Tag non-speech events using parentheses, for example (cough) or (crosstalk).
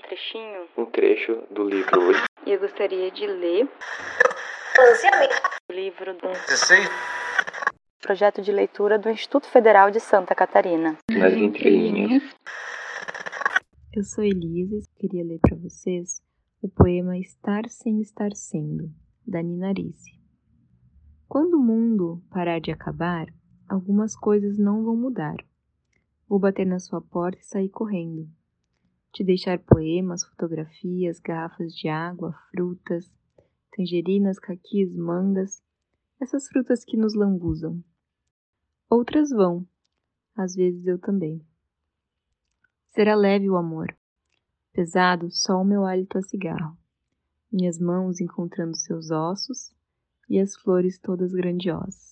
trechinho, um trecho do livro e (laughs) eu gostaria de ler o livro do projeto de leitura do Instituto Federal de Santa Catarina. Nas entrelinhas. Eu sou Elisa e queria ler para vocês o poema Estar Sem Estar Sendo, da Nina Risse. Quando o mundo parar de acabar, algumas coisas não vão mudar. Vou bater na sua porta e sair correndo. Te deixar poemas, fotografias, garrafas de água, frutas, tangerinas, caquis, mangas, essas frutas que nos lambuzam. Outras vão, às vezes eu também. Será leve o amor, pesado só o meu hálito a cigarro, minhas mãos encontrando seus ossos e as flores todas grandiosas.